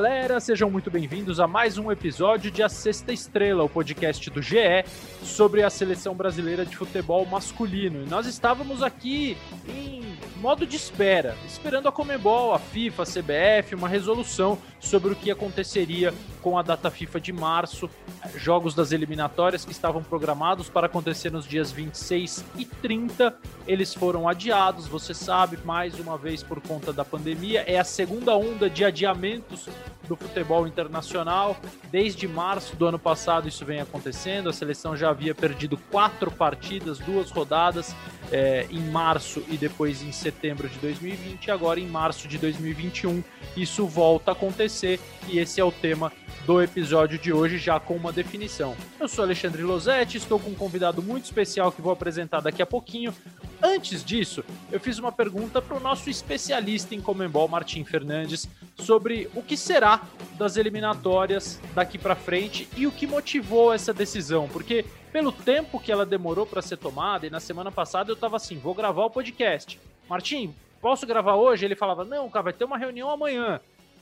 galera, sejam muito bem-vindos a mais um episódio de A Sexta Estrela, o podcast do GE sobre a seleção brasileira de futebol masculino. E nós estávamos aqui em modo de espera, esperando a Comebol, a FIFA, a CBF, uma resolução sobre o que aconteceria com a data FIFA de março, jogos das eliminatórias que estavam programados para acontecer nos dias 26 e 30, eles foram adiados, você sabe, mais uma vez por conta da pandemia, é a segunda onda de adiamentos do futebol internacional. Desde março do ano passado isso vem acontecendo. A seleção já havia perdido quatro partidas, duas rodadas é, em março e depois em setembro de 2020. E agora em março de 2021 isso volta a acontecer e esse é o tema do episódio de hoje, já com uma definição. Eu sou Alexandre Losetti, estou com um convidado muito especial que vou apresentar daqui a pouquinho. Antes disso, eu fiz uma pergunta para o nosso especialista em Comembol, Martim Fernandes, sobre o que será das eliminatórias daqui para frente e o que motivou essa decisão, porque pelo tempo que ela demorou para ser tomada, e na semana passada eu estava assim, vou gravar o podcast. Martim, posso gravar hoje? Ele falava, não, cara, vai ter uma reunião amanhã.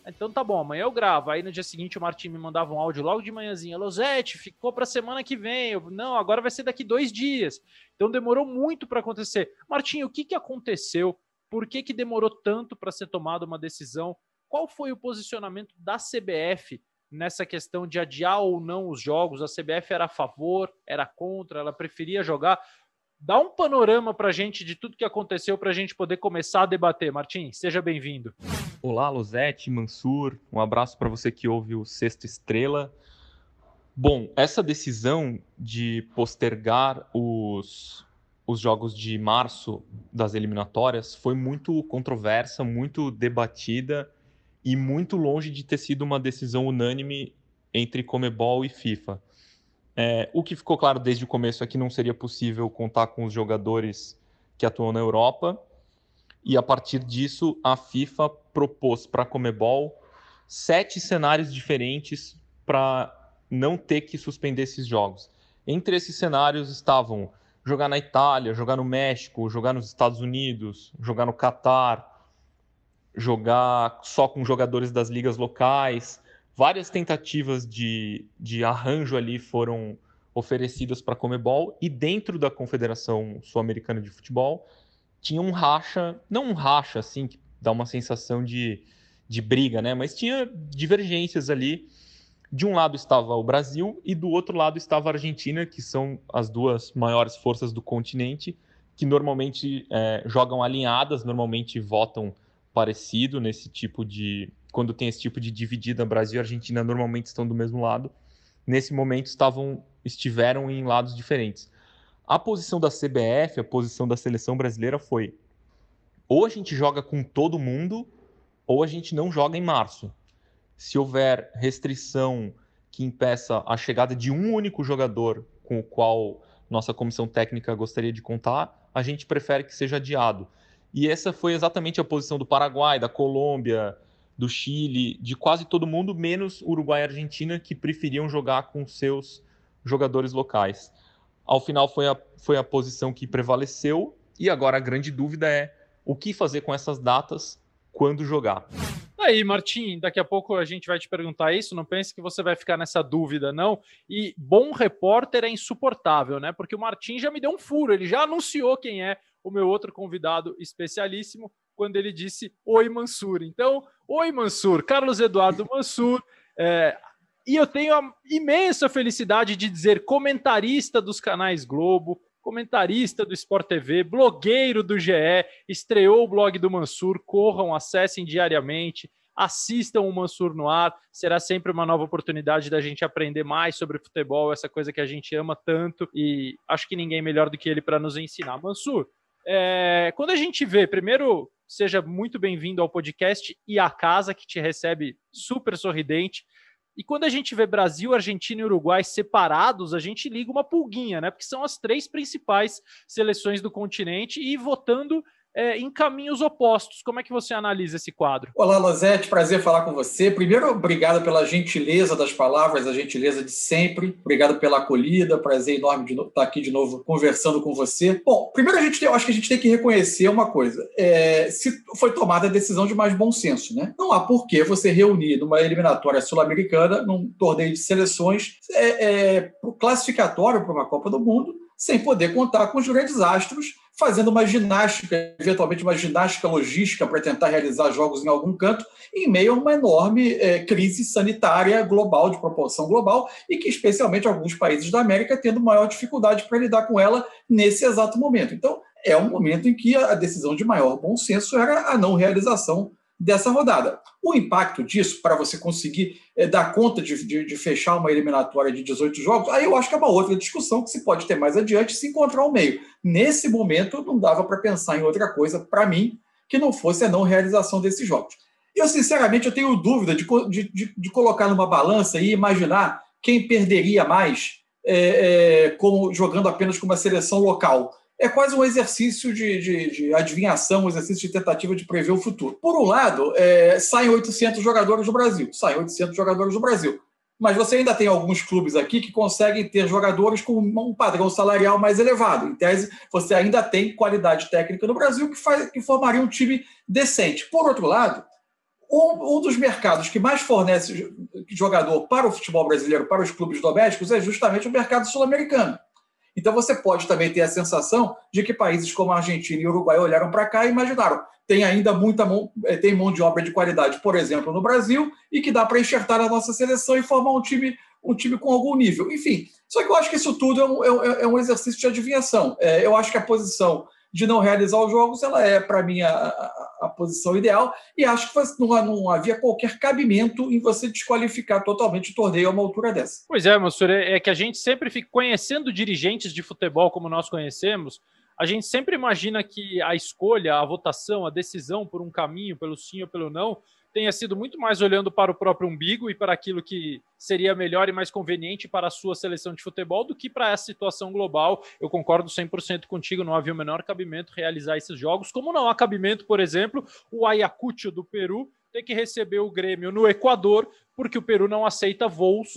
Então tá bom, amanhã eu gravo. Aí no dia seguinte o Martim me mandava um áudio logo de manhãzinha. Losete, ficou pra semana que vem. Eu, não, agora vai ser daqui dois dias. Então demorou muito para acontecer. Martim, o que, que aconteceu? Por que, que demorou tanto para ser tomada uma decisão? Qual foi o posicionamento da CBF nessa questão de adiar ou não os jogos? A CBF era a favor, era contra, ela preferia jogar? Dá um panorama para a gente de tudo que aconteceu para a gente poder começar a debater. Martim, seja bem-vindo. Olá, Luzete, Mansur. Um abraço para você que ouve o Sexto Estrela. Bom, essa decisão de postergar os, os jogos de março das eliminatórias foi muito controversa, muito debatida e muito longe de ter sido uma decisão unânime entre Comebol e FIFA. É, o que ficou claro desde o começo é que não seria possível contar com os jogadores que atuam na Europa. E a partir disso, a FIFA propôs para a Comebol sete cenários diferentes para não ter que suspender esses jogos. Entre esses cenários estavam jogar na Itália, jogar no México, jogar nos Estados Unidos, jogar no Catar, jogar só com jogadores das ligas locais, várias tentativas de, de arranjo ali foram oferecidas para a Comebol e dentro da Confederação Sul-Americana de Futebol tinha um racha, não um racha assim que dá uma sensação de, de briga, né? Mas tinha divergências ali. De um lado estava o Brasil e do outro lado estava a Argentina, que são as duas maiores forças do continente, que normalmente é, jogam alinhadas, normalmente votam parecido nesse tipo de, quando tem esse tipo de dividida, Brasil e Argentina normalmente estão do mesmo lado. Nesse momento estavam estiveram em lados diferentes. A posição da CBF, a posição da seleção brasileira foi: ou a gente joga com todo mundo, ou a gente não joga em março. Se houver restrição que impeça a chegada de um único jogador com o qual nossa comissão técnica gostaria de contar, a gente prefere que seja adiado. E essa foi exatamente a posição do Paraguai, da Colômbia, do Chile, de quase todo mundo, menos Uruguai e Argentina, que preferiam jogar com seus jogadores locais. Ao final foi a, foi a posição que prevaleceu, e agora a grande dúvida é o que fazer com essas datas quando jogar. Aí, Martim, daqui a pouco a gente vai te perguntar isso. Não pense que você vai ficar nessa dúvida, não. E bom repórter é insuportável, né? Porque o Martim já me deu um furo, ele já anunciou quem é o meu outro convidado especialíssimo quando ele disse Oi Mansur. Então, oi Mansur, Carlos Eduardo Mansur. É, e eu tenho a imensa felicidade de dizer comentarista dos canais Globo, comentarista do Sport TV, blogueiro do GE, estreou o blog do Mansur. Corram, acessem diariamente, assistam o Mansur no ar. Será sempre uma nova oportunidade da gente aprender mais sobre futebol, essa coisa que a gente ama tanto. E acho que ninguém melhor do que ele para nos ensinar. Mansur, é, quando a gente vê, primeiro, seja muito bem-vindo ao podcast e à casa que te recebe super sorridente. E quando a gente vê Brasil, Argentina e Uruguai separados, a gente liga uma pulguinha, né? Porque são as três principais seleções do continente e votando é, em caminhos opostos. Como é que você analisa esse quadro? Olá, Lozete, prazer falar com você. Primeiro, obrigado pela gentileza das palavras, a gentileza de sempre. Obrigado pela acolhida, prazer enorme de estar aqui de novo conversando com você. Bom, primeiro a gente tem, eu acho que a gente tem que reconhecer uma coisa. É, se foi tomada a decisão de mais bom senso, né? Não há por que você reunir numa eliminatória sul-americana, num torneio de seleções, é, é, classificatório para uma Copa do Mundo, sem poder contar com os grandes astros fazendo uma ginástica, eventualmente uma ginástica logística para tentar realizar jogos em algum canto, em meio a uma enorme é, crise sanitária global, de proporção global, e que especialmente alguns países da América tendo maior dificuldade para lidar com ela nesse exato momento. Então, é um momento em que a decisão de maior bom senso era a não realização dessa rodada. O impacto disso, para você conseguir é, dar conta de, de, de, fechar uma eliminatória de 18 jogos, aí eu acho que é uma outra discussão que se pode ter mais adiante se encontrar um meio. Nesse momento, não dava para pensar em outra coisa, para mim, que não fosse a não realização desses jogos. Eu, sinceramente, eu tenho dúvida de, de, de colocar numa balança e imaginar quem perderia mais é, é, como, jogando apenas com uma seleção local é quase um exercício de, de, de, adivinhação, um exercício de tentativa de prever o futuro. Por um lado, é, saem 800 jogadores do Brasil, saem 800 jogadores do Brasil. Mas você ainda tem alguns clubes aqui que conseguem ter jogadores com um padrão salarial mais elevado. Em tese, você ainda tem qualidade técnica no Brasil que, faz, que formaria um time decente. Por outro lado, um, um dos mercados que mais fornece jogador para o futebol brasileiro, para os clubes domésticos, é justamente o mercado sul-americano. Então você pode também ter a sensação de que países como a Argentina e o Uruguai olharam para cá e imaginaram tem ainda muita mão, eh, tem mão de obra de qualidade, por exemplo, no Brasil, e que dá para enxertar na nossa seleção e formar um time, um time com algum nível. Enfim, só que eu acho que isso tudo é um, é um é exercício de adivinhação. É, eu acho que a posição de não realizar os jogos, ela é, para mim, a, a, a, posição ideal, e acho que não, não, havia qualquer cabimento em você desqualificar totalmente o torneio a uma altura dessa. Pois é, Mansur, é, é que a gente sempre fica conhecendo dirigentes de futebol como nós conhecemos, a gente sempre imagina que a escolha, a votação, a decisão por um caminho, pelo sim ou pelo não, tenha sido muito mais olhando para o próprio umbigo e para aquilo que seria melhor e mais conveniente para a sua seleção de futebol do que para essa situação global. Eu concordo 100% contigo, não havia o menor cabimento realizar esses jogos, como não há cabimento, por exemplo, o Ayacucho do Peru ter que receber o Grêmio no Equador, porque o Peru não aceita voos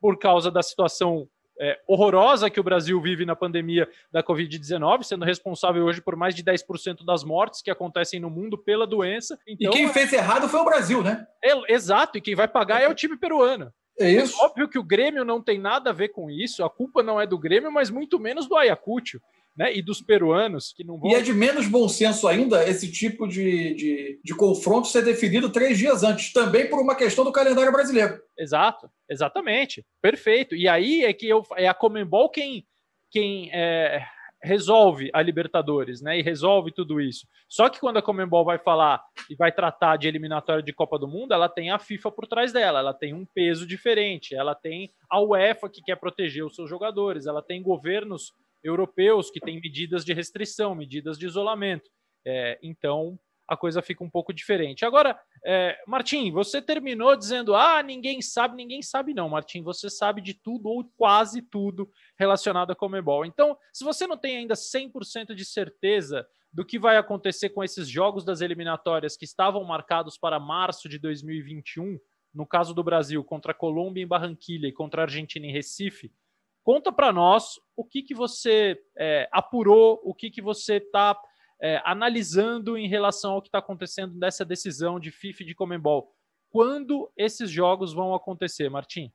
por causa da situação é, horrorosa que o Brasil vive na pandemia da Covid-19, sendo responsável hoje por mais de 10% das mortes que acontecem no mundo pela doença. Então, e quem fez errado foi o Brasil, né? É, exato, e quem vai pagar é o time peruano. É isso. É óbvio que o Grêmio não tem nada a ver com isso, a culpa não é do Grêmio, mas muito menos do Ayacucho né, e dos peruanos que não vão. E é de menos bom senso ainda esse tipo de, de, de confronto ser definido três dias antes, também por uma questão do calendário brasileiro. Exato, exatamente, perfeito. E aí é que eu, é a Comembol quem, quem é, resolve a Libertadores, né? E resolve tudo isso. Só que quando a Comembol vai falar e vai tratar de eliminatória de Copa do Mundo, ela tem a FIFA por trás dela, ela tem um peso diferente, ela tem a UEFA que quer proteger os seus jogadores, ela tem governos europeus que têm medidas de restrição, medidas de isolamento. É, então a coisa fica um pouco diferente. Agora, é, Martim, você terminou dizendo: ah, ninguém sabe, ninguém sabe, não, Martim. Você sabe de tudo ou quase tudo relacionado a Comebol. Então, se você não tem ainda 100% de certeza do que vai acontecer com esses jogos das eliminatórias que estavam marcados para março de 2021, no caso do Brasil, contra a Colômbia em Barranquilha e contra a Argentina em Recife, Conta para nós o que, que você é, apurou, o que, que você está é, analisando em relação ao que está acontecendo nessa decisão de FIFA e de Comembol. Quando esses jogos vão acontecer, Martim?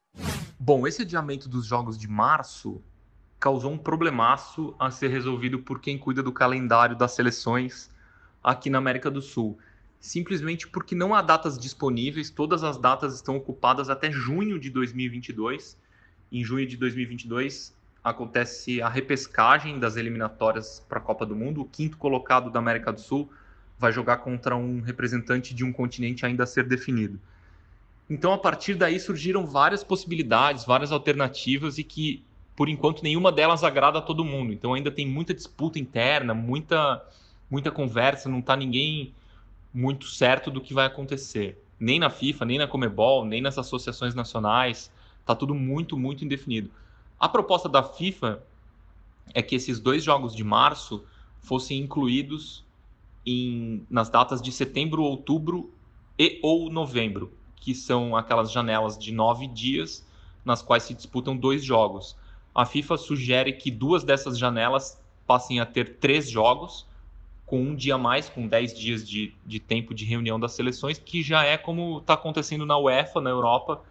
Bom, esse adiamento dos jogos de março causou um problemaço a ser resolvido por quem cuida do calendário das seleções aqui na América do Sul. Simplesmente porque não há datas disponíveis, todas as datas estão ocupadas até junho de 2022 em junho de 2022 acontece a repescagem das eliminatórias para a Copa do Mundo. O quinto colocado da América do Sul vai jogar contra um representante de um continente ainda a ser definido. Então, a partir daí surgiram várias possibilidades, várias alternativas e que, por enquanto, nenhuma delas agrada a todo mundo. Então, ainda tem muita disputa interna, muita, muita conversa, não está ninguém muito certo do que vai acontecer. Nem na FIFA, nem na Comebol, nem nas associações nacionais. Tá tudo muito, muito indefinido. A proposta da FIFA é que esses dois jogos de março fossem incluídos em, nas datas de setembro, outubro e ou novembro, que são aquelas janelas de nove dias nas quais se disputam dois jogos. A FIFA sugere que duas dessas janelas passem a ter três jogos, com um dia mais, com dez dias de, de tempo de reunião das seleções, que já é como está acontecendo na UEFA, na Europa,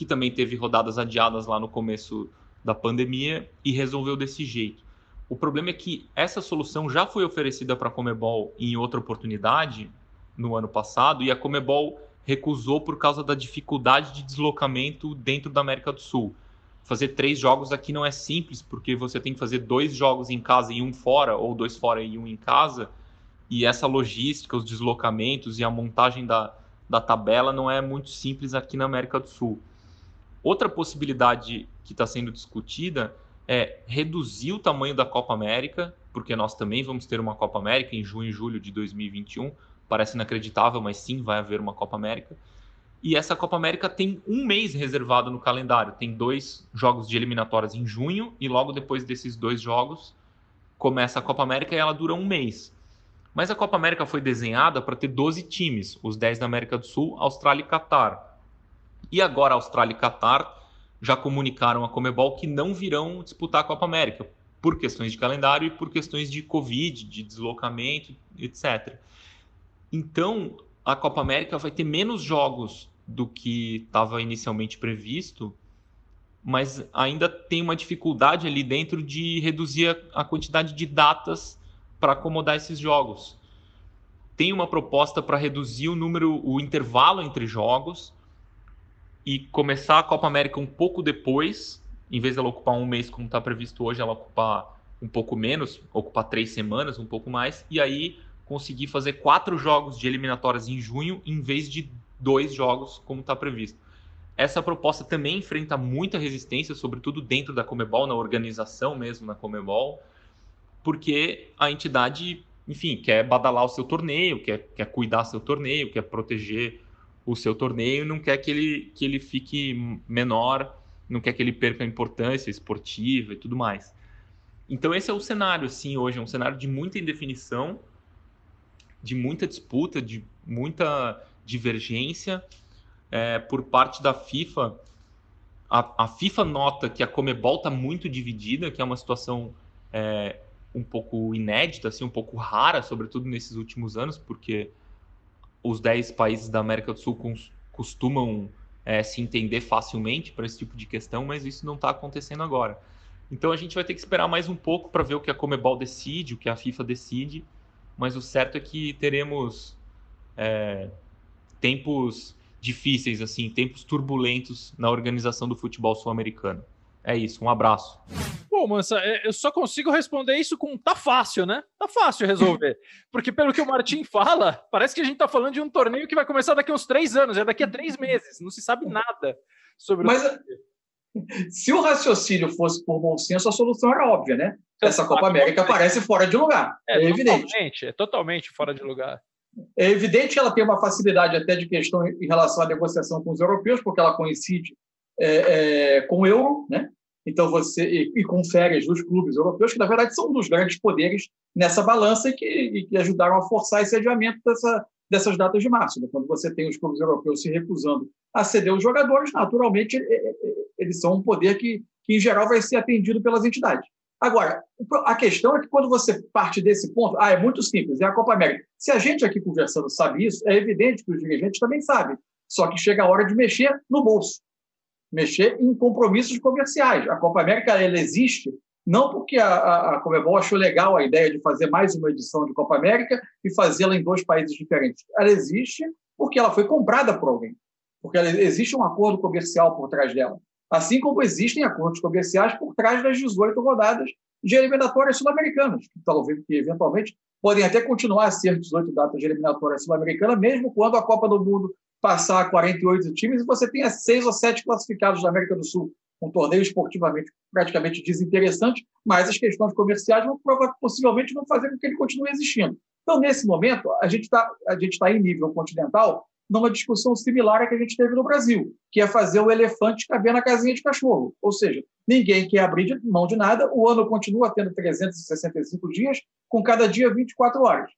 que também teve rodadas adiadas lá no começo da pandemia e resolveu desse jeito. O problema é que essa solução já foi oferecida para a Comebol em outra oportunidade no ano passado e a Comebol recusou por causa da dificuldade de deslocamento dentro da América do Sul. Fazer três jogos aqui não é simples, porque você tem que fazer dois jogos em casa e um fora, ou dois fora e um em casa, e essa logística, os deslocamentos e a montagem da, da tabela não é muito simples aqui na América do Sul. Outra possibilidade que está sendo discutida é reduzir o tamanho da Copa América, porque nós também vamos ter uma Copa América em junho e julho de 2021. Parece inacreditável, mas sim, vai haver uma Copa América. E essa Copa América tem um mês reservado no calendário. Tem dois jogos de eliminatórias em junho, e logo depois desses dois jogos começa a Copa América e ela dura um mês. Mas a Copa América foi desenhada para ter 12 times, os 10 da América do Sul, Austrália e Catar. E agora Austrália e Catar já comunicaram a Comebol que não virão disputar a Copa América, por questões de calendário e por questões de Covid, de deslocamento, etc. Então, a Copa América vai ter menos jogos do que estava inicialmente previsto, mas ainda tem uma dificuldade ali dentro de reduzir a, a quantidade de datas para acomodar esses jogos. Tem uma proposta para reduzir o número, o intervalo entre jogos, e começar a Copa América um pouco depois, em vez dela ocupar um mês como está previsto hoje, ela ocupar um pouco menos, ocupar três semanas, um pouco mais, e aí conseguir fazer quatro jogos de eliminatórias em junho, em vez de dois jogos como está previsto. Essa proposta também enfrenta muita resistência, sobretudo dentro da Comebol, na organização mesmo na Comebol, porque a entidade, enfim, quer badalar o seu torneio, quer, quer cuidar seu torneio, quer proteger o seu torneio, não quer que ele, que ele fique menor, não quer que ele perca importância esportiva e tudo mais. Então esse é o cenário, assim, hoje, é um cenário de muita indefinição, de muita disputa, de muita divergência é, por parte da FIFA. A, a, FIFA nota que a Comebol está muito dividida, que é uma situação é, um pouco inédita, assim, um pouco rara, sobretudo nesses últimos anos, porque os 10 países da América do Sul costumam é, se entender facilmente para esse tipo de questão, mas isso não está acontecendo agora. Então a gente vai ter que esperar mais um pouco para ver o que a Comebol decide, o que a FIFA decide, mas o certo é que teremos é, tempos difíceis, assim, tempos turbulentos na organização do futebol sul-americano. É isso, um abraço. Pô, Mansa, é, eu só consigo responder isso com tá fácil, né? Tá fácil resolver. Porque pelo que o Martim fala, parece que a gente tá falando de um torneio que vai começar daqui a uns três anos, é daqui a três meses. Não se sabe nada sobre Mas, o Se o raciocínio fosse por bom senso, a solução era óbvia, né? Essa Copa América parece fora de lugar. É, é evidente. Totalmente, é totalmente fora de lugar. É evidente que ela tem uma facilidade até de questão em relação à negociação com os europeus, porque ela coincide é, é, com o euro, né? Então você e, e com férias dos clubes europeus que na verdade são um dos grandes poderes nessa balança e que, e que ajudaram a forçar esse adiamento dessa, dessas datas de março. Né? Quando você tem os clubes europeus se recusando a ceder os jogadores, naturalmente eles são um poder que, que em geral vai ser atendido pelas entidades. Agora, a questão é que quando você parte desse ponto, ah, é muito simples, é a Copa América. Se a gente aqui conversando sabe isso, é evidente que os dirigentes também sabem. Só que chega a hora de mexer no bolso mexer em compromissos comerciais. A Copa América ela existe não porque a, a, a Comebol achou legal a ideia de fazer mais uma edição de Copa América e fazê-la em dois países diferentes. Ela existe porque ela foi comprada por alguém, porque ela, existe um acordo comercial por trás dela. Assim como existem acordos comerciais por trás das 18 rodadas de eliminatórias sul-americanas, que talvez que eventualmente podem até continuar a ser 18 datas de eliminatórias sul-americana, mesmo quando a Copa do Mundo passar 48 times e você tenha seis ou sete classificados da América do Sul. Um torneio esportivamente praticamente desinteressante, mas as questões comerciais vão possivelmente vão fazer com que ele continue existindo. Então, nesse momento, a gente está tá em nível continental numa discussão similar à que a gente teve no Brasil, que é fazer o elefante caber na casinha de cachorro. Ou seja, ninguém quer abrir mão de nada, o ano continua tendo 365 dias, com cada dia 24 horas.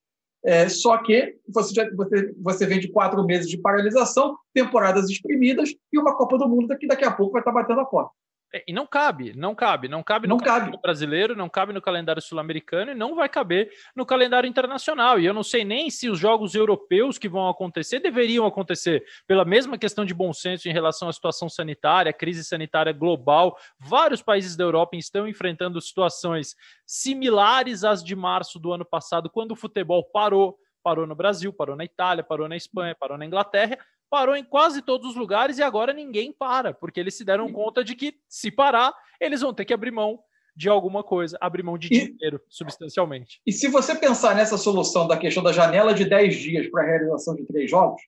É, só que você, já, você, você quatro meses de paralisação, temporadas exprimidas e uma Copa do Mundo que daqui a pouco vai estar batendo a porta. É, e não cabe, não cabe, não cabe no não calendário cabe. brasileiro, não cabe no calendário sul-americano e não vai caber no calendário internacional. E eu não sei nem se os jogos europeus que vão acontecer deveriam acontecer pela mesma questão de bom senso em relação à situação sanitária, crise sanitária global. Vários países da Europa estão enfrentando situações similares às de março do ano passado, quando o futebol parou. Parou no Brasil, parou na Itália, parou na Espanha, parou na Inglaterra, parou em quase todos os lugares e agora ninguém para, porque eles se deram conta de que se parar, eles vão ter que abrir mão de alguma coisa, abrir mão de E- dinheiro, substancialmente. E se você pensar nessa solução da questão da janela de 10 dias para a realização de três jogos,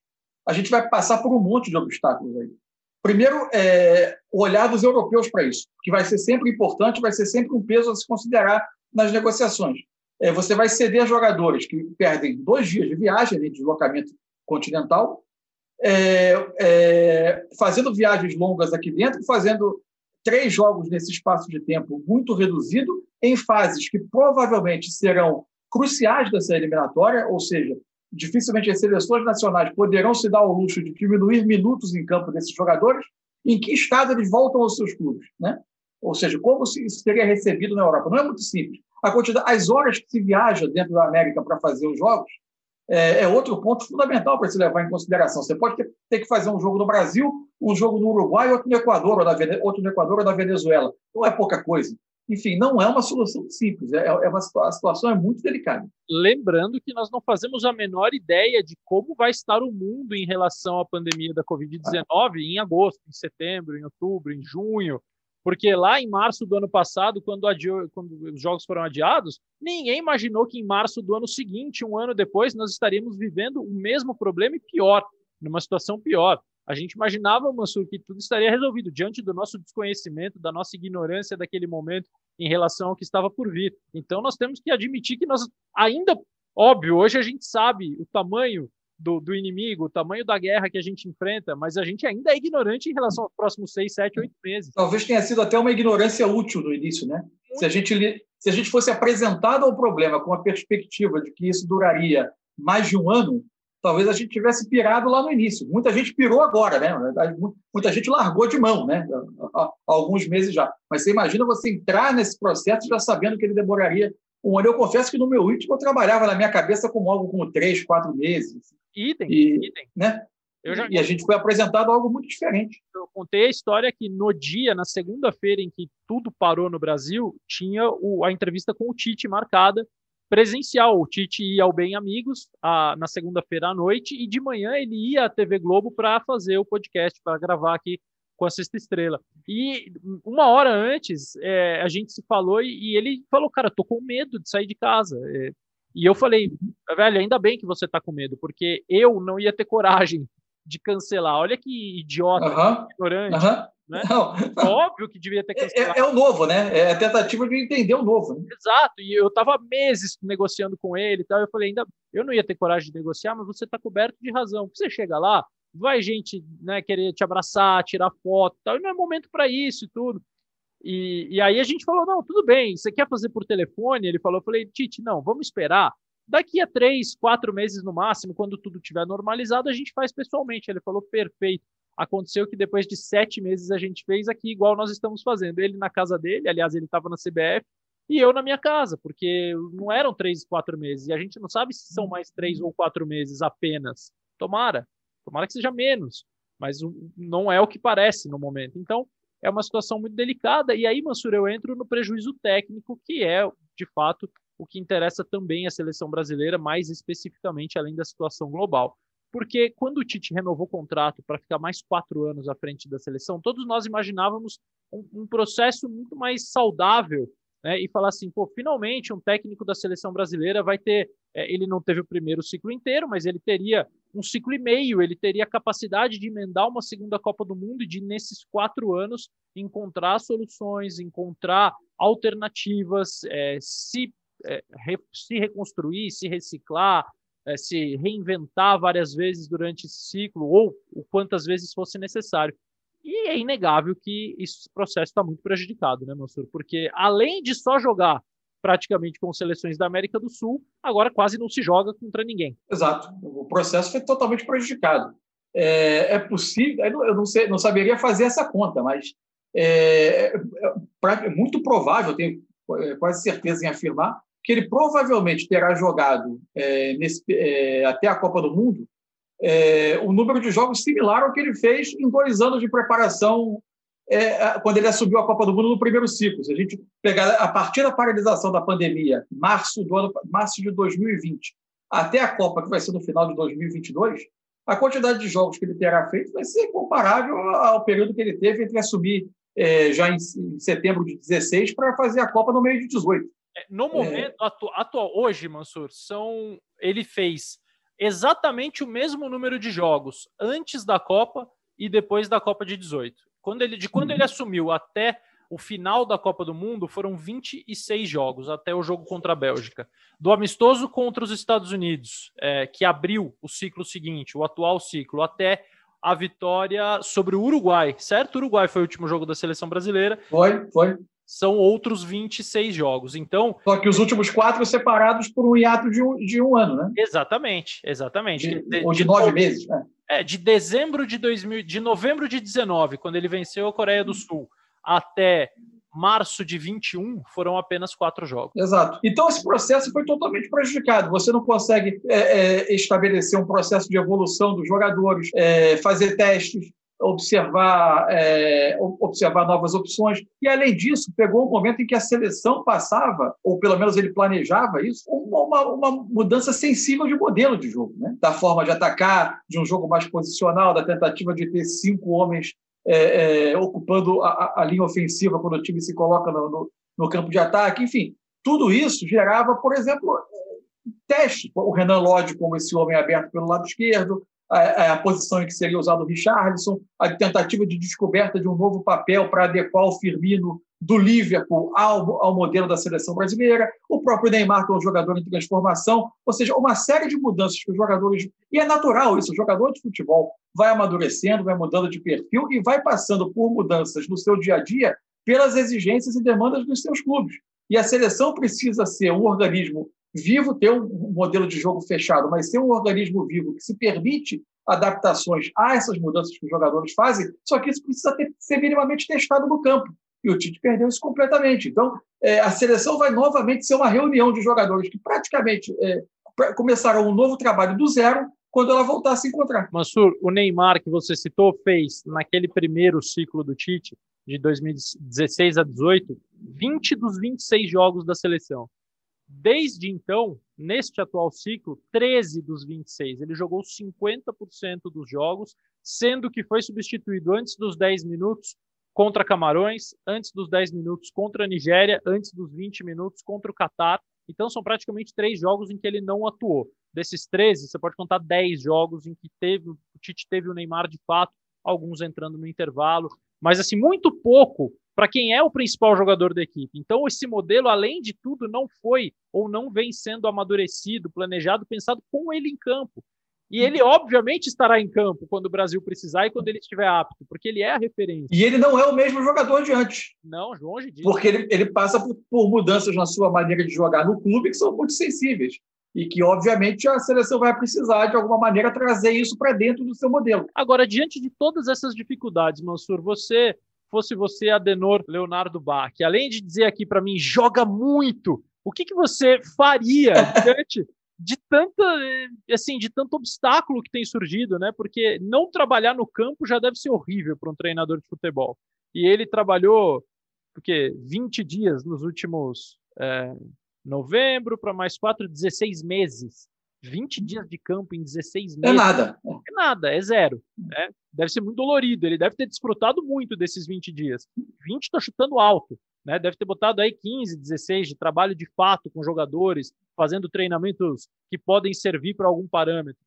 a gente vai passar por um monte de obstáculos aí. Primeiro, é, o olhar dos europeus para isso, que vai ser sempre importante, vai ser sempre um peso a se considerar nas negociações. É, você vai ceder jogadores que perdem dois dias de viagem, de deslocamento continental, é, é, fazendo viagens longas aqui dentro, fazendo três jogos nesse espaço de tempo muito reduzido, em fases que provavelmente serão cruciais dessa eliminatória, ou seja, dificilmente as seleções nacionais poderão se dar ao luxo de diminuir minutos em campo desses jogadores, em que estado eles voltam aos seus clubes, né? Ou seja, como se isso seria recebido na Europa? Não é muito simples. A quantidade, as horas que se viaja dentro da América para fazer os jogos é, é outro ponto fundamental para se levar em consideração. Você pode ter, ter que fazer um jogo no Brasil, um jogo no Uruguai, outro no Equador, ou outro no Equador ou na Venezuela. Não é pouca coisa. Enfim, não é uma solução simples. É, é uma, a situação é muito delicada. Lembrando que nós não fazemos a menor ideia de como vai estar o mundo em relação à pandemia da Covid-19 em agosto, em setembro, em outubro, em junho. Porque lá em março do ano passado, quando, adiou- quando os jogos foram adiados, ninguém imaginou que em março do ano seguinte, um ano depois, nós estaríamos vivendo o mesmo problema e pior, numa situação pior. A gente imaginava, Mansur, que tudo estaria resolvido diante do nosso desconhecimento, da nossa ignorância daquele momento em relação ao que estava por vir. Então, nós temos que admitir que nós ainda, óbvio, hoje a gente sabe o tamanho do, do inimigo, o tamanho da guerra que a gente enfrenta, mas a gente ainda é ignorante em relação aos próximos seis, sete, oito meses. Talvez tenha sido até uma ignorância útil no início, né? Se a gente, se a gente fosse apresentado ao problema com a perspectiva de que isso duraria mais de um ano, talvez a gente tivesse pirado lá no início. Muita gente pirou agora, né? Muita gente largou de mão, né? Há, alguns meses já. Mas você imagina você entrar nesse processo já sabendo que ele demoraria um ano. Eu confesso que no meu ritmo eu trabalhava na minha cabeça com algo como três, quatro meses, Idem, E- idem. né? Já E a gente foi apresentado algo muito diferente. eu contei a história que no dia, na segunda-feira em que tudo parou no Brasil, tinha o- a entrevista com o Tite marcada presencial. O Tite ia ao Bem Amigos a- na segunda-feira à noite e de manhã ele ia à TV Globo para fazer o podcast, para gravar aqui com a Sexta Estrela. E uma hora antes, é, a gente se falou e, e ele falou, cara, tô com medo de sair de casa. É, e eu falei, velho, ainda bem que você tá com medo, porque eu não ia ter coragem de cancelar. Olha que idiota, Aham, ignorante. aham. né? Não, Óbvio que devia ter cancelado. é, é o novo, né? É a tentativa de entender o novo. Né? Exato, e eu tava meses negociando com ele e tal. Eu falei, ainda eu não ia ter coragem de negociar, mas você tá coberto de razão. Você chega lá, vai gente né, querer te abraçar, tirar foto e tal, e não é momento para isso e tudo. E, e aí a gente falou: não, tudo bem, você quer fazer por telefone? Ele falou: eu falei, Tite, não, vamos esperar. Daqui a três, quatro meses no máximo, quando tudo estiver normalizado, a gente faz pessoalmente. Ele falou: perfeito. Aconteceu que depois de sete meses a gente fez aqui igual nós estamos fazendo. Ele na casa dele, aliás, ele estava na CBF, e eu na minha casa, porque não eram três, quatro meses. E a gente não sabe se são mais três ou quatro meses apenas. Tomara, tomara que seja menos, mas não é o que parece no momento. Então, é uma situação muito delicada. E aí, Mansur, eu entro no prejuízo técnico, que é, de fato, o que interessa também à seleção brasileira, mais especificamente além da situação global. Porque quando o Tite renovou o contrato para ficar mais quatro anos à frente da seleção, todos nós imaginávamos um, um processo muito mais saudável né, e falar assim, pô, finalmente um técnico da seleção brasileira vai ter, é, ele não teve o primeiro ciclo inteiro, mas ele teria um ciclo e meio, ele teria a capacidade de emendar uma segunda Copa do Mundo e de, nesses quatro anos, encontrar soluções, encontrar alternativas, é, se, é, re, se reconstruir, se reciclar, é, se reinventar várias vezes durante esse ciclo, ou quantas vezes fosse necessário. E é inegável que esse processo está muito prejudicado, né, Mansur? Porque além de só jogar praticamente com seleções da América do Sul, agora quase não se joga contra ninguém. Exato. O processo foi totalmente prejudicado. É, é possível, eu não, sei, não saberia fazer essa conta, mas é, é, é muito provável, tenho é, quase certeza em afirmar, que ele provavelmente terá jogado é, nesse, é, até a Copa do Mundo é, um número de jogos similar ao que ele fez em dois anos de preparação é, quando ele assumiu a Copa do Mundo no primeiro ciclo. Se a gente pegar a partir da paralisação da pandemia, março, do ano, março de 2020, até a Copa, que vai ser no final de 2022, a quantidade de jogos que ele terá feito vai ser comparável ao período que ele teve entre assumir é, já em, em, setembro de 16 para fazer a Copa no meio de 18. É, no momento é... atu atual, hoje, Mansur, são ele fez exatamente o mesmo número de jogos antes da Copa e depois da Copa de 18. Quando ele, de quando ele uhum. assumiu até o final da Copa do Mundo foram 26 jogos, até o jogo contra a Bélgica. Do amistoso contra os Estados Unidos, é, que abriu o ciclo seguinte, o atual ciclo, até a vitória sobre o Uruguai, certo? O Uruguai foi o último jogo da seleção brasileira. Foi, foi são outros 26 jogos. Então. Só que os últimos quatro separados por um hiato de um, de um ano, né? Exatamente, exatamente. De, de, ou de, de nove meses, né? É, de dezembro de 2000, de novembro de 19, quando ele venceu a Coreia do Sul, até março de 21 foram apenas quatro jogos. Exato. Então esse processo foi totalmente prejudicado. Você não consegue é, é, estabelecer um processo de evolução dos jogadores, é, fazer testes, observar, é, observar novas opções. E, além disso, pegou um momento em que a seleção passava, ou pelo menos ele planejava isso, uma, uma mudança sensível de modelo de jogo, né? da forma de atacar, de um jogo mais posicional, da tentativa de ter cinco homens é, é, ocupando a, a, linha ofensiva quando o time se coloca no, no, no campo de ataque. Enfim, tudo isso gerava, por exemplo, teste. O Renan Lodge como esse homem aberto pelo lado esquerdo, a, a, posição em que seria usado o Richarlison, a tentativa de descoberta de um novo papel para adequar o Firmino do Liverpool ao, ao modelo da seleção brasileira, o próprio Neymar, que é um jogador em transformação, ou seja, uma série de mudanças que os jogadores. E é natural isso, o jogador de futebol vai amadurecendo, vai mudando de perfil e vai passando por mudanças no seu dia a dia pelas exigências e demandas dos seus clubes. E a seleção precisa ser um organismo vivo, ter um modelo de jogo fechado, mas ser um organismo vivo que se permite adaptações a essas mudanças que os jogadores fazem, só que isso precisa ter, ser minimamente testado no campo. E o Tite perdeu isso completamente. Então, é, a seleção vai novamente ser uma reunião de jogadores que praticamente é, começaram um novo trabalho do zero quando ela voltar a se encontrar. Mansur, o Neymar que você citou fez naquele primeiro ciclo do Tite, de 2016 a 18, 20 dos 26 jogos da seleção. Desde então, neste atual ciclo, 13 dos 26. Ele jogou 50% dos jogos, sendo que foi substituído antes dos 10 minutos contra Camarões, antes dos 10 minutos contra a Nigéria, antes dos 20 minutos contra o Catar. Então são praticamente três jogos em que ele não atuou. Desses 13, você pode contar 10 jogos em que teve, o Tite teve o Neymar de fato, alguns entrando no intervalo, mas assim muito pouco para quem é o principal jogador da equipe. Então, esse modelo, além de tudo, não foi ou não vem sendo amadurecido, planejado, pensado com ele em campo. E ele, obviamente, estará em campo quando o Brasil precisar e quando ele estiver apto, porque ele é a referência. E ele não é o mesmo jogador de antes. Não, longe disso. Porque ele, ele passa por, por mudanças na sua maneira de jogar no clube que são muito sensíveis e que, obviamente, a seleção vai precisar, de alguma maneira, trazer isso para dentro do seu modelo. Agora, diante de todas essas dificuldades, Mansur, você fosse você Adenor Leonardo Bach, que além de dizer aqui para mim, joga muito, o que, que você faria diante de tanta, assim, de tanto obstáculo que tem surgido, né? Porque não trabalhar no campo já deve ser horrível para um treinador de futebol. E ele trabalhou, porque 20 dias nos últimos é, novembro para mais quatro, 16 meses. 20 dias de campo em 16 é meses. É nada. É nada, é zero. Né? Deve ser muito dolorido. Ele deve ter desfrutado muito desses 20 dias. 20 está chutando alto. Né? Deve ter botado aí 15, 16 de trabalho de fato com jogadores, fazendo treinamentos que podem servir para algum parâmetro.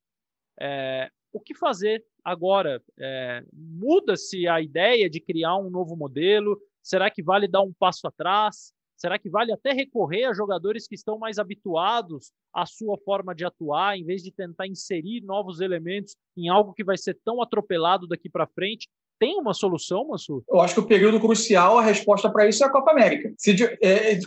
É, o que fazer agora? É, Muda-se a ideia de criar um novo modelo? Será que vale dar um passo atrás? Será que vale até recorrer a jogadores que estão mais habituados à sua forma de atuar, em vez de tentar inserir novos elementos em algo que vai ser tão atropelado daqui para frente? tem uma solução, Mansur? Eu acho que o período crucial, a resposta para isso é a Copa América. Se, é, é,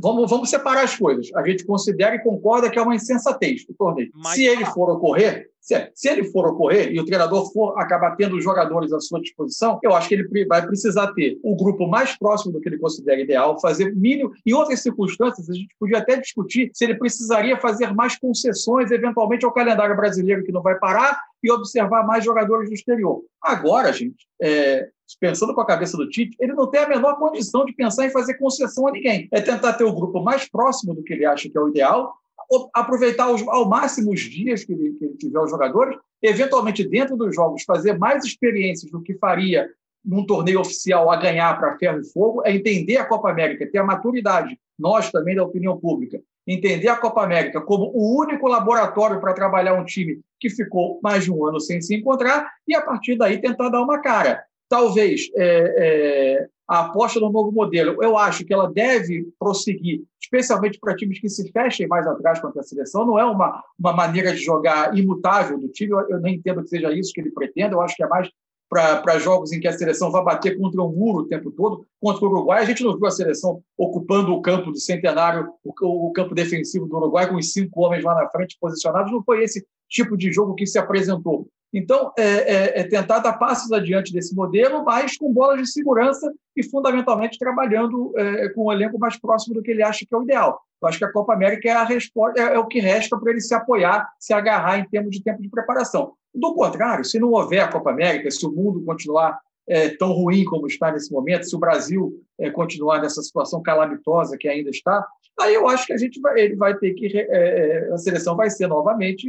vamos, vamos separar as coisas. A gente considera e concorda que é uma insensatez o torneio. Mas, se ele for ocorrer, se, se ele for ocorrer e o treinador for acabar tendo os jogadores à sua disposição, eu acho que ele vai precisar ter o grupo mais próximo do que ele considera ideal, fazer mínimo. Em outras circunstâncias, a gente podia até discutir se ele precisaria fazer mais concessões, eventualmente, ao calendário brasileiro, que não vai parar, e observar mais jogadores do exterior. Agora, gente, é, pensando com a cabeça do Tite, ele não tem a menor condição de pensar em fazer concessão a ninguém. É tentar ter o grupo mais próximo do que ele acha que é o ideal, aproveitar ao máximo os dias que ele, que ele tiver os jogadores, eventualmente dentro dos jogos fazer mais experiências do que faria num torneio oficial a ganhar para ferro e fogo, é entender a Copa América, ter a maturidade, nós também da opinião pública, entender a Copa América como o único laboratório para trabalhar um time que ficou mais de um ano sem se encontrar e, a partir daí, tentar dar uma cara. Talvez é, é, a aposta no novo modelo, eu acho que ela deve prosseguir, especialmente para times que se fechem mais atrás contra a seleção. Não é uma, uma maneira de jogar imutável do time, eu, eu nem entendo que seja isso que ele pretende, eu acho que é mais para jogos em que a seleção vai bater contra um muro o tempo todo. Contra o Uruguai, a gente não viu a seleção ocupando o campo do centenário, o, o campo defensivo do Uruguai, com os cinco homens lá na frente posicionados. Não foi esse tipo de jogo que se apresentou. Então, é, é, é, tentar dar passos adiante desse modelo, mas com bolas de segurança e, fundamentalmente, trabalhando é, com um elenco mais próximo do que ele acha que é o ideal. Eu acho que a Copa América é, a resposta, é, é o que resta para ele se apoiar, se agarrar em termos de tempo de preparação. Do contrário, se não houver a Copa América, se o mundo continuar é, tão ruim como está nesse momento, se o Brasil continuar nessa situação calamitosa que ainda está, aí eu acho que a gente vai, ele vai ter que a seleção vai ser novamente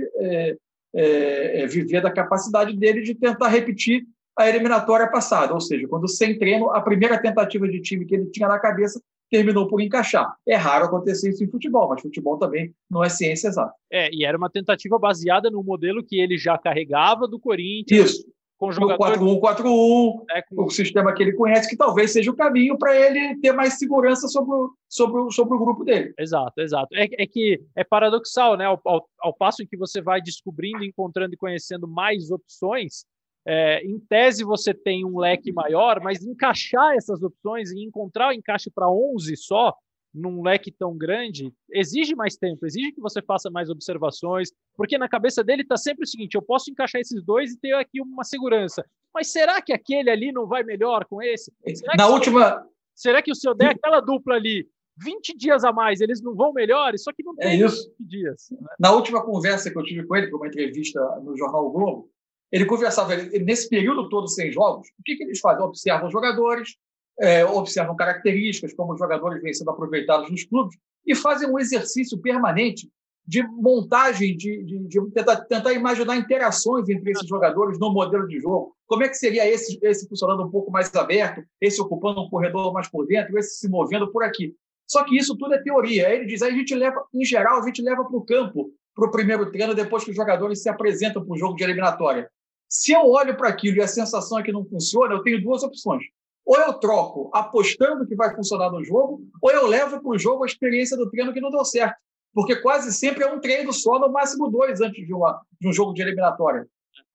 é, é, viver da capacidade dele de tentar repetir a eliminatória passada, ou seja, quando sem treino, a primeira tentativa de time que ele tinha na cabeça terminou por encaixar. É raro acontecer isso em futebol, mas futebol também não é ciência exata. É, e era uma tentativa baseada no modelo que ele já carregava do Corinthians. Isso com jogadores... No 4-1-4-1, é, com... o sistema que ele conhece, que talvez seja o caminho para ele ter mais segurança sobre o, sobre o, sobre o grupo dele. Exato, exato. É, é que é paradoxal, né? Ao, ao, ao, passo em que você vai descobrindo, encontrando e conhecendo mais opções, é, em tese você tem um leque maior, mas encaixar essas opções e encontrar o encaixe para 11 só num leque tão grande, exige mais tempo, exige que você faça mais observações, porque na cabeça dele está sempre o seguinte: eu posso encaixar esses dois e ter aqui uma segurança. Mas será que aquele ali não vai melhor com esse? Será na última. será que o seu der aquela dupla ali 20 dias a mais, eles não vão melhor? Só que não é tem é isso. 20 dias. Né? Na última conversa que eu tive com ele, para uma entrevista no Jornal o Globo, ele conversava, ele, nesse período todo sem jogos, o que, que eles fazem? Observam os jogadores, é, observam características, como os jogadores vêm sendo aproveitados nos clubes, e fazem um exercício permanente de montagem, de, de, de tentar, tentar, imaginar interações entre esses jogadores no modelo de jogo. Como é que seria esse, esse funcionando um pouco mais aberto, esse ocupando um corredor mais por dentro, esse se movendo por aqui. Só que isso tudo é teoria. Aí ele diz, aí a gente leva, em geral, a gente leva para o campo, para o primeiro treino, depois que os jogadores se apresentam para o jogo de eliminatória. Se eu olho para aquilo e a sensação é que não funciona, eu tenho duas opções ou eu troco apostando que vai funcionar no jogo, ou eu levo para o jogo a experiência do treino que não deu certo. Porque quase sempre é um treino só, no máximo dois, antes de, uma, de um jogo de eliminatória.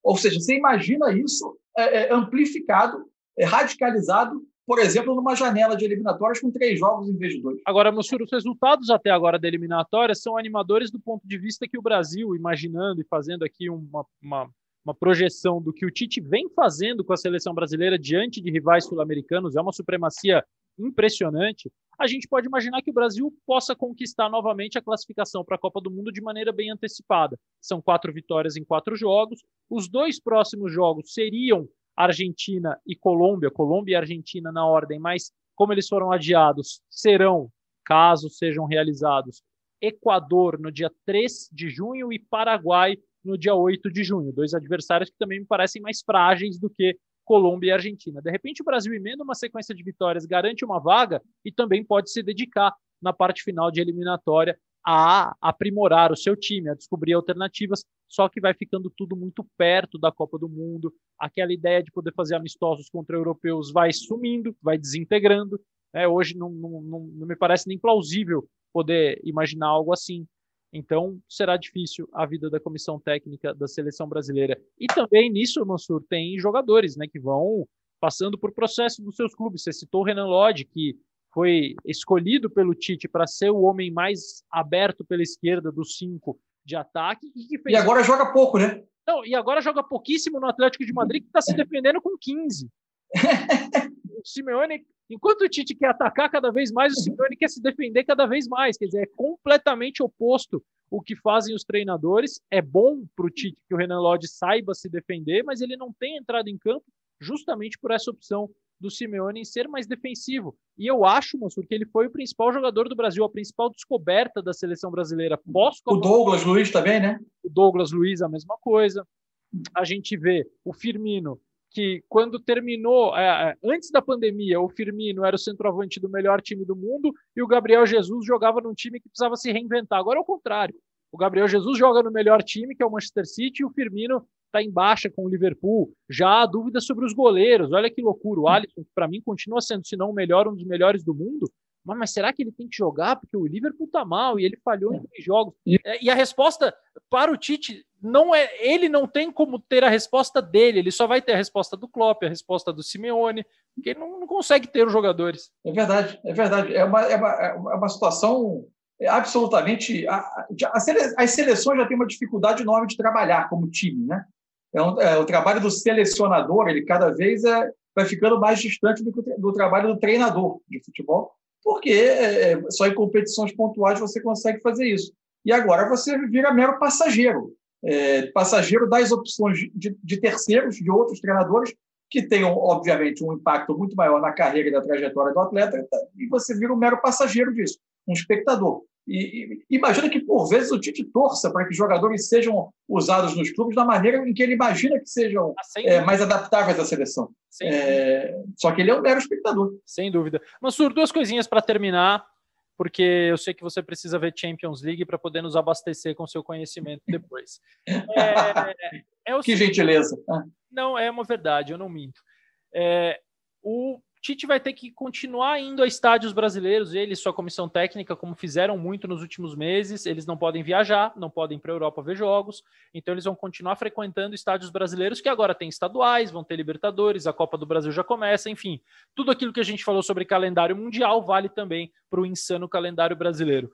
Ou seja, você imagina isso é, é, amplificado, é, radicalizado, por exemplo, numa janela de eliminatórias com três jogos em vez de dois. Agora, Mansur, os resultados até agora da eliminatória são animadores do ponto de vista que o Brasil, imaginando e fazendo aqui uma, uma uma projeção do que o Tite vem fazendo com a seleção brasileira diante de rivais sul-americanos, é uma supremacia impressionante, a gente pode imaginar que o Brasil possa conquistar novamente a classificação para a Copa do Mundo de maneira bem antecipada. São quatro vitórias em quatro jogos. Os dois próximos jogos seriam Argentina e Colômbia, Colômbia e Argentina na ordem, mas como eles foram adiados, serão, caso sejam realizados, Equador no dia 3 de junho e Paraguai no dia 8 de junho. Dois adversários que também me parecem mais frágeis do que Colômbia e Argentina. De repente, o Brasil emenda uma sequência de vitórias, garante uma vaga e também pode se dedicar na parte final de eliminatória a aprimorar o seu time, a descobrir alternativas, só que vai ficando tudo muito perto da Copa do Mundo. Aquela ideia de poder fazer amistosos contra europeus vai sumindo, vai desintegrando. É, hoje não, não, não, não me parece nem plausível poder imaginar algo assim. Então, será difícil a vida da comissão técnica da seleção brasileira. E também nisso, Mansur, tem jogadores né, que vão passando por processo dos seus clubes. Você citou o Renan Lodge, que foi escolhido pelo Tite para ser o homem mais aberto pela esquerda dos cinco de ataque. E, fez... e agora joga pouco, né? Não, e agora joga pouquíssimo no Atlético de Madrid, que está se defendendo com 15. o Simeone, enquanto o Tite quer atacar cada vez mais, o Simeone quer se defender cada vez mais. Quer dizer, é completamente oposto o que fazem os treinadores. É bom para o Tite que o Renan Lodge saiba se defender, mas ele não tem entrado em campo justamente por essa opção do Simeone em ser mais defensivo. E eu acho, Mansur, que ele foi o principal jogador do Brasil, a principal descoberta da seleção brasileira pós O Douglas Luiz também, né? O Douglas Luiz, a mesma coisa. A gente vê o Firmino, que quando terminou, é, é, antes da pandemia, o Firmino era o centroavante do melhor time do mundo e o Gabriel Jesus jogava num time que precisava se reinventar. Agora é o contrário. O Gabriel Jesus joga no melhor time, que é o Manchester City, e o Firmino está em baixa com o Liverpool. Já há dúvidas sobre os goleiros. Olha que loucura. O Alisson, para mim, continua sendo, se não o melhor, um dos melhores do mundo. Mas, mas, será que ele tem que jogar? Porque o Liverpool tá mal e ele falhou em três jogos. É, e a resposta para o Tite não é. Ele não tem como ter a resposta dele, ele só vai ter a resposta do Klopp, a resposta do Simeone, porque ele não, não consegue ter os jogadores. É verdade, é verdade. É uma, é uma, é uma situação absolutamente. A, a, as seleções já têm uma dificuldade enorme de trabalhar como time, né? é, um, é, o trabalho do selecionador, ele cada vez é, vai ficando mais distante do, do trabalho do treinador de futebol, porque é, é, só em competições pontuais você consegue fazer isso. E agora você vira mero passageiro, é, passageiro das opções de, de, terceiros, de outros treinadores, que tenham, obviamente, um impacto muito maior na carreira e na trajetória do atleta, e você vira um mero passageiro disso, um espectador. E, e, imagina que, por vezes, o Tite torça para que jogadores sejam usados nos clubes da maneira em que ele imagina que sejam ah, é, mais adaptáveis à seleção. É, só que ele é um mero espectador. Sem dúvida. Mansur, duas coisinhas para terminar, porque eu sei que você precisa ver Champions League para poder nos abastecer com seu conhecimento depois. É, é que gentileza. Não, é uma verdade, eu não minto. É, o Tite vai ter que continuar indo a estádios brasileiros, ele e sua comissão técnica, como fizeram muito nos últimos meses. Eles não podem viajar, não podem ir para a Europa ver jogos, então eles vão continuar frequentando estádios brasileiros que agora tem estaduais, vão ter Libertadores, a Copa do Brasil já começa, enfim. Tudo aquilo que a gente falou sobre calendário mundial vale também para o insano calendário brasileiro.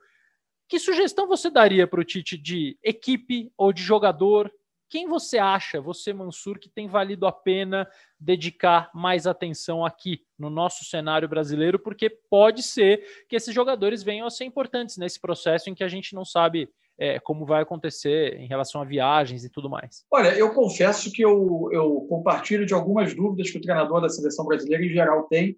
Que sugestão você daria para o Tite de equipe ou de jogador quem você acha, você Mansur, que tem valido a pena dedicar mais atenção aqui no nosso cenário brasileiro? Porque pode ser que esses jogadores venham a ser importantes nesse processo em que a gente não sabe é, como vai acontecer em relação a viagens e tudo mais. Olha, eu confesso que eu, eu compartilho de algumas dúvidas que o treinador da seleção brasileira em geral tem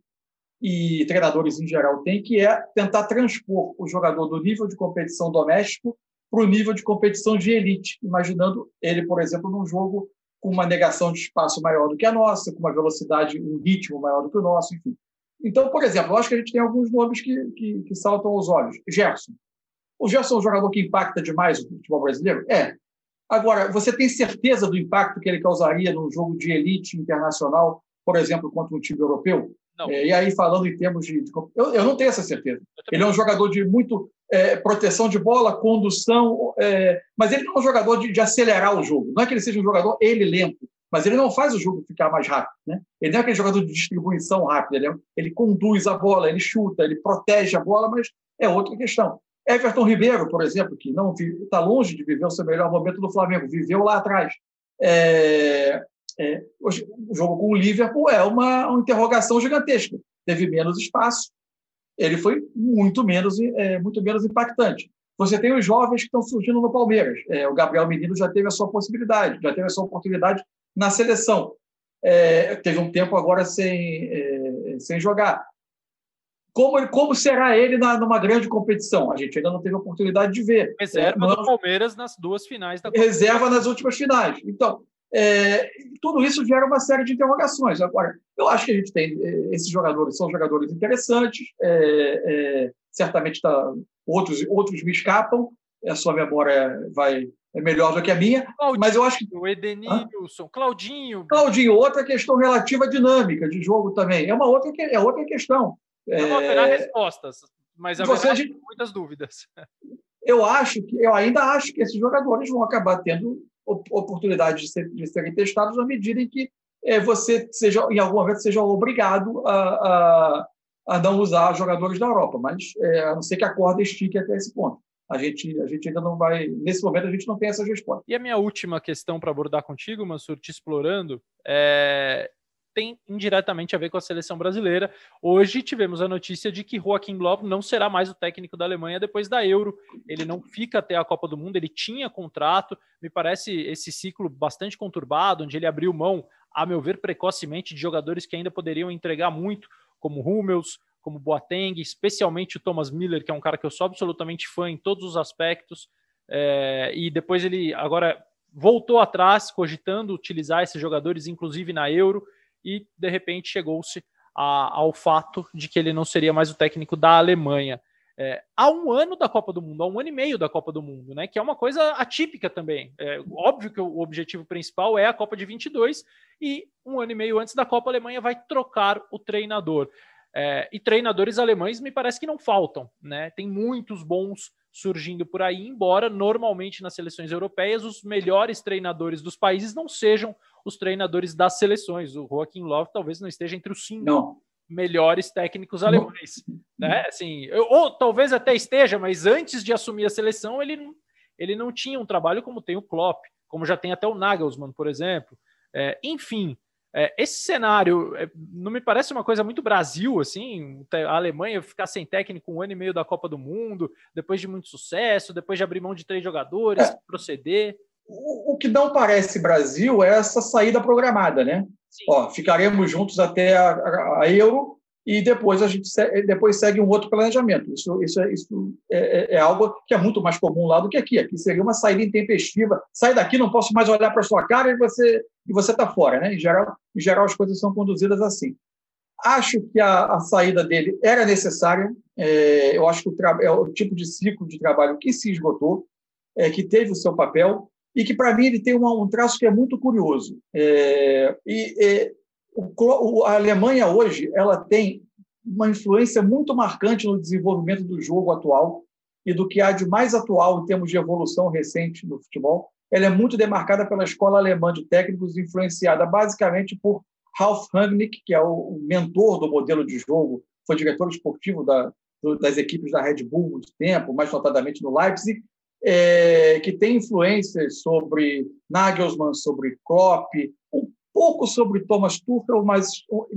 e treinadores em geral têm, que é tentar transpor o jogador do nível de competição doméstico para o nível de competição de elite, imaginando ele, por exemplo, num jogo com uma negação de espaço maior do que a nossa, com uma velocidade, um ritmo maior do que o nosso, enfim. Então, por exemplo, eu acho que a gente tem alguns nomes que, que, que saltam aos olhos. Gerson. O Gerson é um jogador que impacta demais o futebol brasileiro? É. Agora, você tem certeza do impacto que ele causaria num jogo de elite internacional, por exemplo, contra um time europeu? É, e aí, falando em termos de. de eu, eu, não tenho essa certeza. Ele é um jogador de muito é, proteção de bola, condução, é, mas ele não é um jogador de, de, acelerar o jogo. Não é que ele seja um jogador ele lento, mas ele não faz o jogo ficar mais rápido. Né? Ele não é aquele jogador de distribuição rápida. Ele, é, ele conduz a bola, ele chuta, ele protege a bola, mas é outra questão. Everton Ribeiro, por exemplo, que não está longe de viver o seu melhor momento do Flamengo, viveu lá atrás. É, é, o jogo com o Liverpool é uma, uma, interrogação gigantesca. Teve menos espaço, ele foi muito menos, é, muito menos impactante. Você tem os jovens que estão surgindo no Palmeiras. É, o Gabriel Menino já teve a sua possibilidade, já teve a sua oportunidade na seleção. É, teve um tempo agora sem, é, sem jogar. Como, como será ele na, numa grande competição? A gente ainda não teve a oportunidade de ver. Reserva é, do Palmeiras nas duas finais da Reserva nas últimas finais. Então, é, tudo isso gera uma série de interrogações. Agora, eu acho que a gente tem é, esses jogadores, são jogadores interessantes, é, é, certamente tá, outros, outros me escapam, a sua memória vai é melhor do que a minha, Claudinho, mas eu acho que. O Edenilson, Claudinho. Claudinho, outra questão relativa à dinâmica de jogo também. É uma outra, é outra questão. Não haverá é, respostas, mas haverá você, muitas dúvidas. Eu acho que eu ainda acho que esses jogadores vão acabar tendo oportunidade de, ser, de serem testados na medida em que é, você seja, em algum momento seja obrigado a, a, a não usar jogadores da Europa, mas é, a não ser que a corda estique até esse ponto. A gente, a gente ainda não vai. Nesse momento, a gente não tem essa resposta. E a minha última questão para abordar contigo, Mansur, te explorando, é, tem indiretamente a ver com a seleção brasileira. Hoje tivemos a notícia de que Joaquim Löw não será mais o técnico da Alemanha depois da Euro. Ele não fica até a Copa do Mundo, ele tinha contrato. Me parece esse ciclo bastante conturbado, onde ele abriu mão, a meu ver, precocemente de jogadores que ainda poderiam entregar muito, como Hummels, como Boateng, especialmente o Thomas Miller, que é um cara que eu sou absolutamente fã em todos os aspectos. É, e depois ele agora voltou atrás, cogitando utilizar esses jogadores, inclusive na Euro e de repente chegou-se ao fato de que ele não seria mais o técnico da Alemanha. É, há um ano da Copa do Mundo, há um ano e meio da Copa do Mundo, né? Que é uma coisa atípica também. É, óbvio que o objetivo principal é a Copa de 22 e um ano e meio antes da Copa a Alemanha vai trocar o treinador. É, e treinadores alemães me parece que não faltam, né? Tem muitos bons surgindo por aí, embora normalmente nas seleções europeias os melhores treinadores dos países não sejam os treinadores das seleções. O Joaquim Love talvez não esteja entre os cinco não. melhores técnicos alemães, não. né? Assim, ou talvez até esteja, mas antes de assumir a seleção ele ele não tinha um trabalho como tem o Klopp, como já tem até o Nagelsmann, por exemplo. É, enfim, é, esse cenário é, não me parece uma coisa muito Brasil, assim, a Alemanha ficar sem técnico um ano e meio da Copa do Mundo, depois de muito sucesso, depois de abrir mão de três jogadores, é. proceder. O, o, que não parece Brasil é essa saída programada, né? Ó, ficaremos juntos até a, a, a Euro, e depois a gente depois segue um outro planejamento. Isso, isso, é, isso é, é, é, algo que é muito mais comum lá do que aqui. Aqui seria uma saída intempestiva. Sai daqui, não posso mais olhar para sua cara e você e você está fora, né? Em geral, em geral as coisas são conduzidas assim. Acho que a, a saída dele era necessária. É, eu acho que o é o tipo de ciclo de trabalho que se esgotou, é, que teve o seu papel e que para mim ele tem uma, um traço que é muito curioso. É, e o, a Alemanha hoje ela tem uma influência muito marcante no desenvolvimento do jogo atual e do que há de mais atual em termos de evolução recente no futebol. Ela é muito demarcada pela escola alemã de técnicos, influenciada basicamente por Ralf Rangnick, que é o mentor do modelo de jogo, foi diretor esportivo da, das equipes da Red Bull muito tempo, mais notadamente no Leipzig, é, que tem influências sobre Nagelsmann, sobre Klopp, um pouco sobre Thomas Tuchel, mas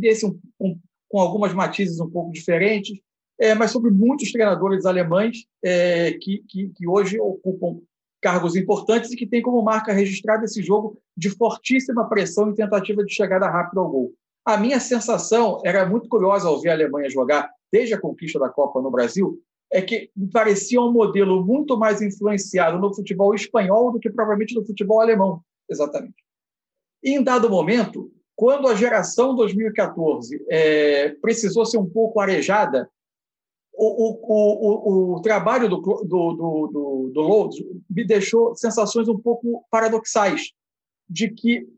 esse um, um, com algumas matizes um pouco diferentes, é, mas sobre muitos treinadores alemães é, que, que, que, hoje ocupam cargos importantes e que têm como marca registrada esse jogo de fortíssima pressão e tentativa de chegada rápida ao gol. A minha sensação era muito curiosa ao ver a Alemanha jogar desde a conquista da Copa no Brasil, é que parecia um modelo muito mais influenciado no futebol espanhol do que provavelmente no futebol alemão, exatamente. E, em dado momento, quando a geração 2014 é, precisou ser um pouco arejada, o, o, o, o trabalho do, do, do, do, do Lourdes me deixou sensações um pouco paradoxais, de que,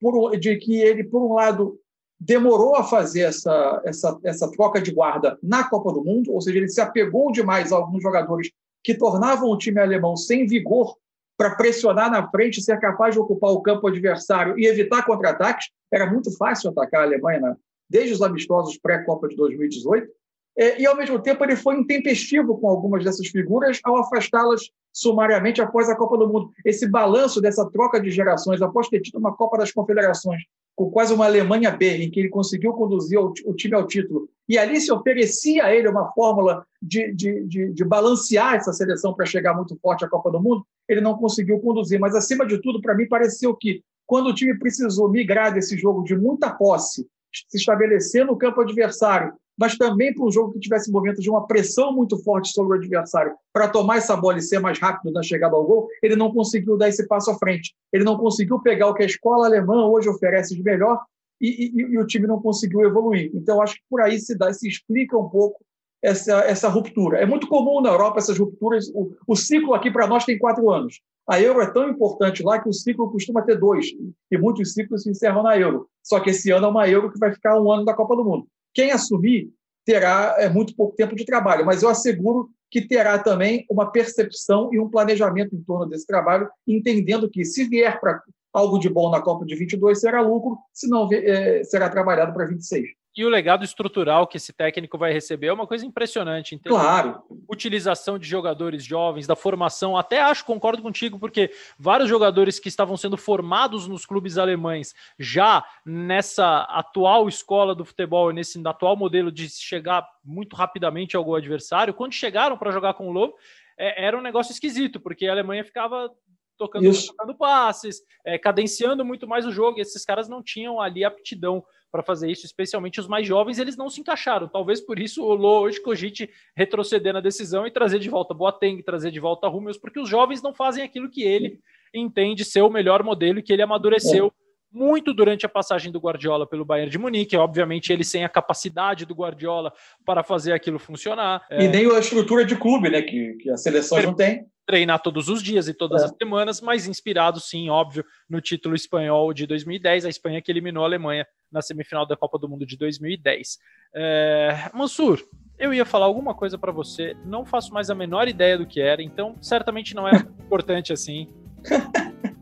por, de que ele, por um lado, demorou a fazer essa, essa, essa troca de guarda na Copa do Mundo, ou seja, ele se apegou demais a alguns jogadores que tornavam o time alemão sem vigor para pressionar na frente, ser capaz de ocupar o campo adversário e evitar contra-ataques. Era muito fácil atacar a Alemanha né? desde os amistosos pré-Copa de 2018. É, e, ao mesmo tempo, ele foi intempestivo com algumas dessas figuras ao afastá-las sumariamente após a Copa do Mundo. Esse balanço dessa troca de gerações, após ter tido uma Copa das Confederações com quase uma Alemanha B, em que ele conseguiu conduzir o, time ao título, e ali se oferecia a ele uma fórmula de, de, de, de balancear essa seleção para chegar muito forte à Copa do Mundo, ele não conseguiu conduzir. Mas, acima de tudo, para mim, pareceu que, quando o time precisou migrar desse jogo de muita posse, se estabelecer no campo adversário, mas também para um jogo que tivesse momentos de uma pressão muito forte sobre o adversário para tomar essa bola e ser mais rápido na chegada ao gol, ele não conseguiu dar esse passo à frente. Ele não conseguiu pegar o que a escola alemã hoje oferece de melhor e, e, e o time não conseguiu evoluir. Então, acho que por aí se, dá, se explica um pouco essa, essa ruptura. É muito comum na Europa essas rupturas. O, o ciclo aqui para nós tem quatro anos. A Euro é tão importante lá que o ciclo costuma ter dois, e muitos ciclos se encerram na Euro. Só que esse ano é uma Euro que vai ficar um ano da Copa do Mundo. Quem assumir terá é, muito pouco tempo de trabalho, mas eu asseguro que terá também uma percepção e um planejamento em torno desse trabalho, entendendo que, se vier para algo de bom na Copa de 22 será lucro, se não é, será trabalhado para 26. E o legado estrutural que esse técnico vai receber é uma coisa impressionante. claro. Utilização de jogadores jovens, da formação. Até acho, concordo contigo, porque vários jogadores que estavam sendo formados nos clubes alemães, já nessa atual escola do futebol, nesse atual modelo de chegar muito rapidamente ao gol adversário, quando chegaram para jogar com o Lobo, é, era um negócio esquisito, porque a Alemanha ficava tocando, tocando passes, é, cadenciando muito mais o jogo, e esses caras não tinham ali aptidão para fazer isso, especialmente os mais jovens, eles não se encaixaram. Talvez por isso o Lô hoje cogite retroceder na decisão e trazer de volta Boateng, trazer de volta Rúmeus, porque os jovens não fazem aquilo que ele entende ser o melhor modelo e que ele amadureceu. Muito durante a passagem do Guardiola pelo Bayern de Munique. Obviamente, ele sem a capacidade do Guardiola para fazer aquilo funcionar. E é... nem a estrutura de clube, né? Que, que a seleção não tem treinar todos os dias e todas é. as semanas, mas inspirado, sim, óbvio, no título espanhol de 2010, a Espanha que eliminou a Alemanha na semifinal da Copa do Mundo de 2010. É... Mansur, eu ia falar alguma coisa para você, não faço mais a menor ideia do que era, então certamente não é importante assim.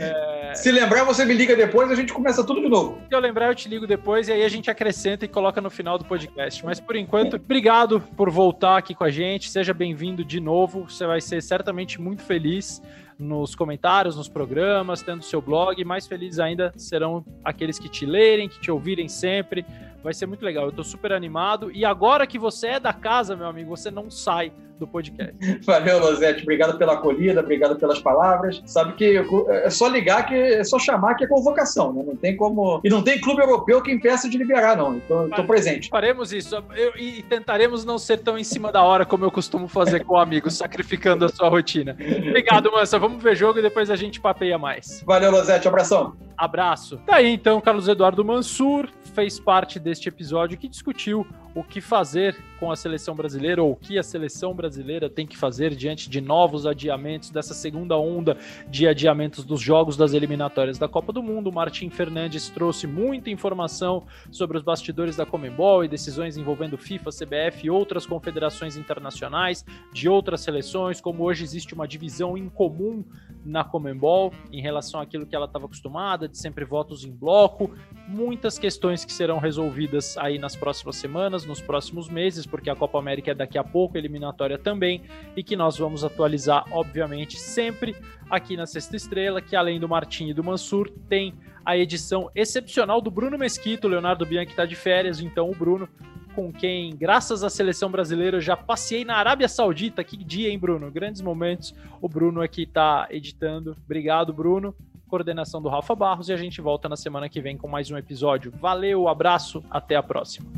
É... Se lembrar, você me liga depois, a gente começa tudo de novo. Se eu lembrar, eu te ligo depois e aí a gente acrescenta e coloca no final do podcast. Mas por enquanto, obrigado por voltar aqui com a gente. Seja bem-vindo de novo. Você vai ser certamente muito feliz nos comentários, nos programas, tendo seu blog. Mais felizes ainda serão aqueles que te lerem, que te ouvirem sempre. Vai ser muito legal. Eu tô super animado. E agora que você é da casa, meu amigo, você não sai do podcast. Valeu, Lozete. Obrigado pela acolhida, obrigado pelas palavras. Sabe que é só ligar, que é só chamar que é convocação, né? Não tem como. E não tem clube europeu que impeça de liberar, não. Então, estou presente. Faremos isso. Eu, e tentaremos não ser tão em cima da hora como eu costumo fazer com amigos, sacrificando a sua rotina. Obrigado, Mansa. Vamos ver jogo e depois a gente papeia mais. Valeu, Lozete. Abração. Abraço. Tá aí então, Carlos Eduardo Mansur fez parte deste episódio que discutiu o que fazer com a seleção brasileira ou o que a seleção brasileira tem que fazer diante de novos adiamentos dessa segunda onda de adiamentos dos jogos das eliminatórias da Copa do Mundo. Martim Fernandes trouxe muita informação sobre os bastidores da Comembol e decisões envolvendo FIFA, CBF e outras confederações internacionais de outras seleções, como hoje existe uma divisão incomum na Comembol em relação àquilo que ela estava acostumada, de sempre votos em bloco, muitas questões que serão resolvidas aí nas próximas semanas, nos próximos meses, porque a Copa América é daqui a pouco, eliminatória também, e que nós vamos atualizar, obviamente, sempre aqui na Sexta Estrela, que além do Martim e do Mansur, tem a edição excepcional do Bruno Mesquito, o Leonardo Bianchi está de férias, então o Bruno com quem, graças à seleção brasileira, eu já passei na Arábia Saudita. Que dia, hein, Bruno? Grandes momentos. O Bruno aqui está editando. Obrigado, Bruno. Coordenação do Rafa Barros e a gente volta na semana que vem com mais um episódio. Valeu, abraço, até a próxima.